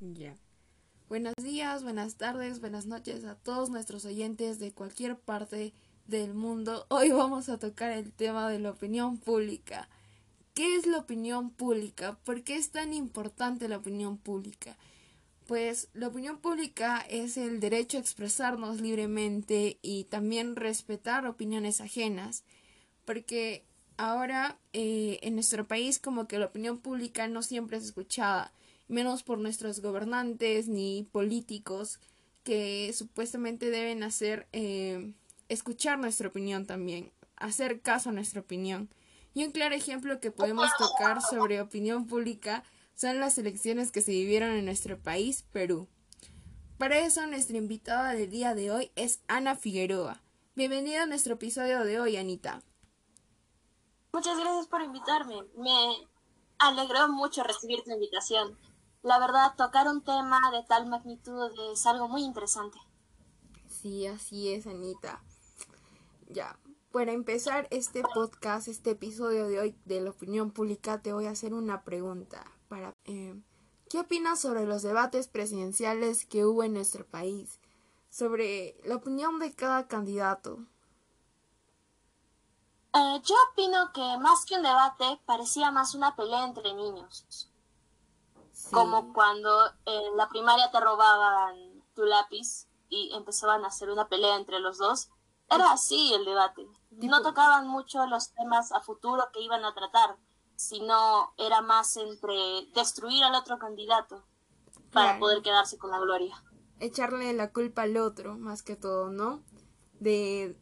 Ya. Buenos días, buenas tardes, buenas noches a todos nuestros oyentes de cualquier parte del mundo. Hoy vamos a tocar el tema de la opinión pública. ¿Qué es la opinión pública? ¿Por qué es tan importante la opinión pública? Pues la opinión pública es el derecho a expresarnos libremente y también respetar opiniones ajenas, porque ahora eh, en nuestro país como que la opinión pública no siempre es escuchada menos por nuestros gobernantes ni políticos que supuestamente deben hacer eh, escuchar nuestra opinión también, hacer caso a nuestra opinión. Y un claro ejemplo que podemos tocar sobre opinión pública son las elecciones que se vivieron en nuestro país, Perú. Para eso, nuestra invitada del día de hoy es Ana Figueroa. Bienvenida a nuestro episodio de hoy, Anita. Muchas gracias por invitarme. Me alegró mucho recibir tu invitación la verdad, tocar un tema de tal magnitud es algo muy interesante. Sí, así es, Anita. Ya, para empezar este podcast, este episodio de hoy de la opinión pública, te voy a hacer una pregunta. Para, eh, ¿Qué opinas sobre los debates presidenciales que hubo en nuestro país? Sobre la opinión de cada candidato. Eh, yo opino que más que un debate parecía más una pelea entre niños. Como cuando en la primaria te robaban tu lápiz y empezaban a hacer una pelea entre los dos. Era así el debate. No tocaban mucho los temas a futuro que iban a tratar, sino era más entre destruir al otro candidato para poder quedarse con la gloria. Echarle la culpa al otro, más que todo, ¿no? De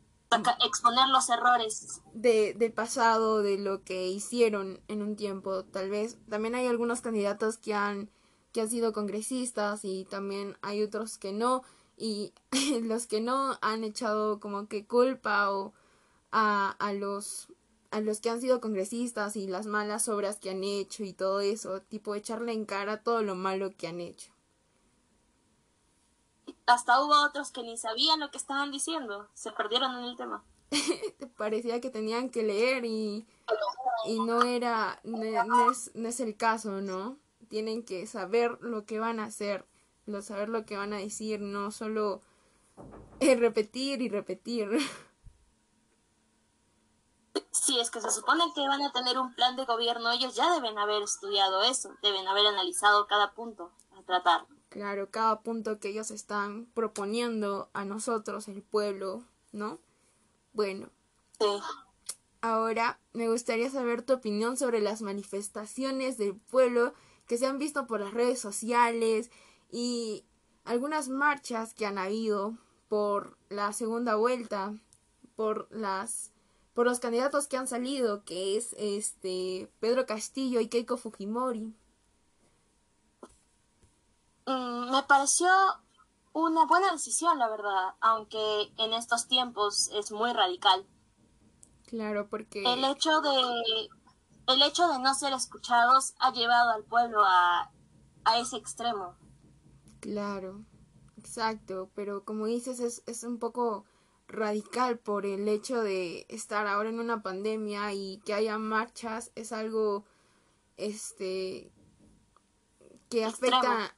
exponer los errores de, del pasado, de lo que hicieron en un tiempo, tal vez. También hay algunos candidatos que han, que han sido congresistas y también hay otros que no. Y los que no han echado como que culpa o a, a los a los que han sido congresistas y las malas obras que han hecho y todo eso, tipo echarle en cara todo lo malo que han hecho hasta hubo otros que ni sabían lo que estaban diciendo, se perdieron en el tema. Parecía que tenían que leer y, y no era, no, es, no es el caso, ¿no? Tienen que saber lo que van a hacer, lo, saber lo que van a decir, no solo eh, repetir y repetir. Si es que se supone que van a tener un plan de gobierno, ellos ya deben haber estudiado eso, deben haber analizado cada punto a tratar. Claro, cada punto que ellos están proponiendo a nosotros, el pueblo, ¿no? Bueno. Ahora me gustaría saber tu opinión sobre las manifestaciones del pueblo que se han visto por las redes sociales y algunas marchas que han habido por la segunda vuelta, por las por los candidatos que han salido, que es este Pedro Castillo y Keiko Fujimori. Me pareció una buena decisión, la verdad, aunque en estos tiempos es muy radical. Claro, porque el hecho de el hecho de no ser escuchados ha llevado al pueblo a, a ese extremo. Claro, exacto, pero como dices es, es un poco radical por el hecho de estar ahora en una pandemia y que haya marchas es algo este que afecta,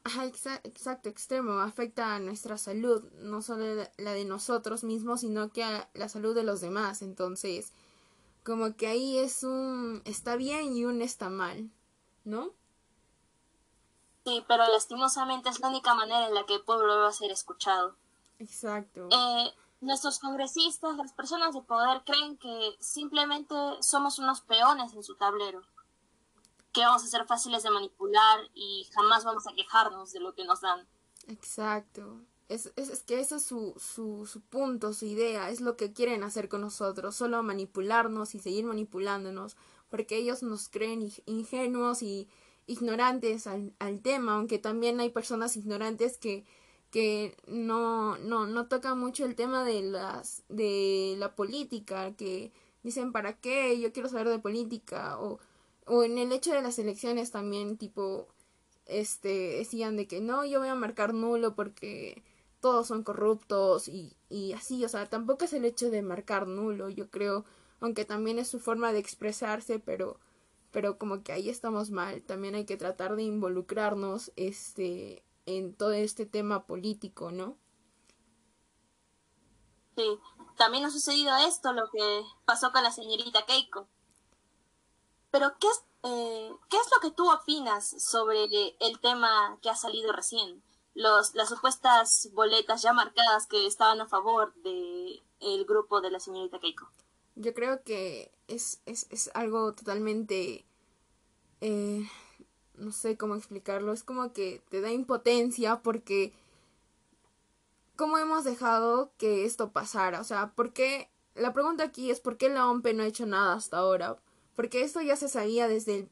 exacto, extremo, afecta a nuestra salud, no solo la de nosotros mismos, sino que a la salud de los demás. Entonces, como que ahí es un está bien y un está mal, ¿no? Sí, pero lastimosamente es la única manera en la que el pueblo va a ser escuchado. Exacto. Eh, nuestros congresistas, las personas de poder, creen que simplemente somos unos peones en su tablero que vamos a ser fáciles de manipular y jamás vamos a quejarnos de lo que nos dan. Exacto. Es, es, que ese es su, su, su, punto, su idea, es lo que quieren hacer con nosotros, solo manipularnos y seguir manipulándonos, porque ellos nos creen ingenuos y ignorantes al, al tema, aunque también hay personas ignorantes que, que no, no, no tocan mucho el tema de las, de la política, que dicen para qué, yo quiero saber de política, o o en el hecho de las elecciones también tipo este decían de que no yo voy a marcar nulo porque todos son corruptos y, y así o sea tampoco es el hecho de marcar nulo yo creo aunque también es su forma de expresarse pero pero como que ahí estamos mal también hay que tratar de involucrarnos este en todo este tema político, ¿no? Sí, también ha sucedido esto, lo que pasó con la señorita Keiko. Pero, ¿qué es, eh, ¿qué es lo que tú opinas sobre el tema que ha salido recién? Los, las supuestas boletas ya marcadas que estaban a favor del el grupo de la señorita Keiko. Yo creo que es, es, es algo totalmente... Eh, no sé cómo explicarlo. Es como que te da impotencia porque... ¿Cómo hemos dejado que esto pasara? O sea, ¿por qué? La pregunta aquí es ¿por qué la OMP no ha hecho nada hasta ahora? Porque esto ya se sabía desde el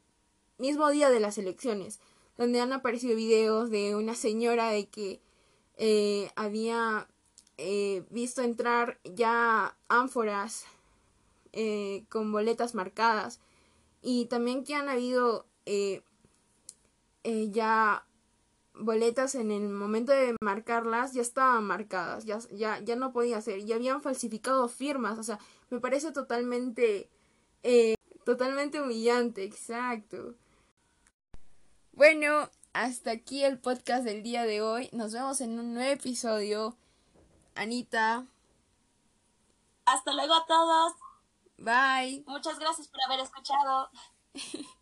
mismo día de las elecciones, donde han aparecido videos de una señora de que eh, había eh, visto entrar ya ánforas eh, con boletas marcadas y también que han habido eh, eh, ya boletas en el momento de marcarlas ya estaban marcadas, ya, ya, ya no podía ser, y habían falsificado firmas, o sea, me parece totalmente, totalmente humillante, exacto. Bueno, hasta aquí el podcast del día de hoy, nos vemos en un nuevo episodio. Anita. Hasta luego a todos. Bye. Muchas gracias por haber escuchado.